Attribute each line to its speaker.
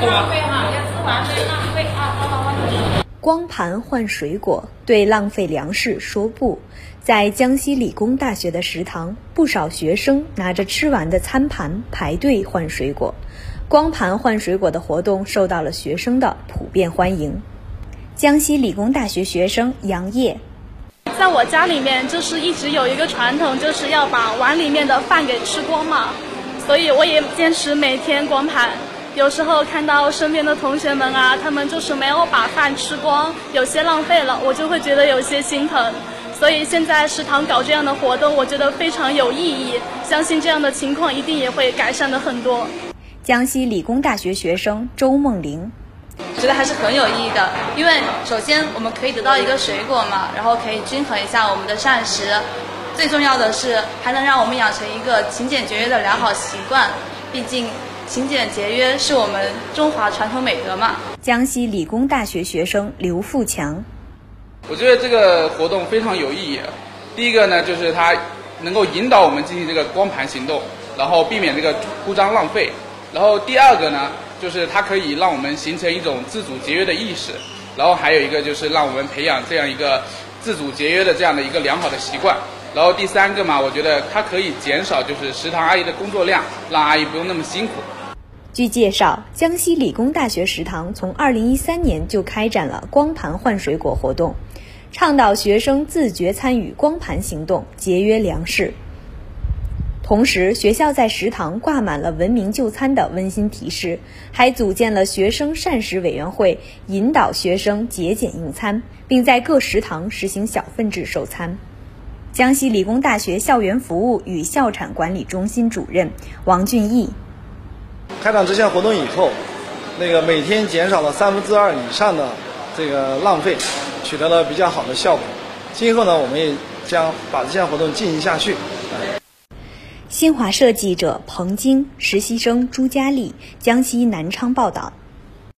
Speaker 1: 浪费，啊！
Speaker 2: 光盘换水果，对浪费粮食说不。在江西理工大学的食堂，不少学生拿着吃完的餐盘排队换水果。光盘换水果的活动受到了学生的普遍欢迎。江西理工大学学生杨烨。
Speaker 3: 在我家里面，就是一直有一个传统，就是要把碗里面的饭给吃光嘛，所以我也坚持每天光盘。有时候看到身边的同学们啊，他们就是没有把饭吃光，有些浪费了，我就会觉得有些心疼。所以现在食堂搞这样的活动，我觉得非常有意义，相信这样的情况一定也会改善的很多。
Speaker 2: 江西理工大学学生周梦玲。
Speaker 4: 觉得还是很有意义的，因为首先我们可以得到一个水果嘛，然后可以均衡一下我们的膳食，最重要的是还能让我们养成一个勤俭节约的良好习惯。毕竟勤俭节约是我们中华传统美德嘛。
Speaker 2: 江西理工大学学生刘富强，
Speaker 5: 我觉得这个活动非常有意义。第一个呢，就是它能够引导我们进行这个光盘行动，然后避免这个铺张浪费。然后第二个呢。就是它可以让我们形成一种自主节约的意识，然后还有一个就是让我们培养这样一个自主节约的这样的一个良好的习惯。然后第三个嘛，我觉得它可以减少就是食堂阿姨的工作量，让阿姨不用那么辛苦。
Speaker 2: 据介绍，江西理工大学食堂从2013年就开展了光盘换水果活动，倡导学生自觉参与光盘行动，节约粮食。同时，学校在食堂挂满了文明就餐的温馨提示，还组建了学生膳食委员会，引导学生节俭用餐，并在各食堂实行小份制收餐。江西理工大学校园服务与校产管理中心主任王俊义：
Speaker 6: 开展这项活动以后，那个每天减少了三分之二以上的这个浪费，取得了比较好的效果。今后呢，我们也将把这项活动进行下去。
Speaker 2: 新华社记者彭晶，实习生朱佳丽，江西南昌报道。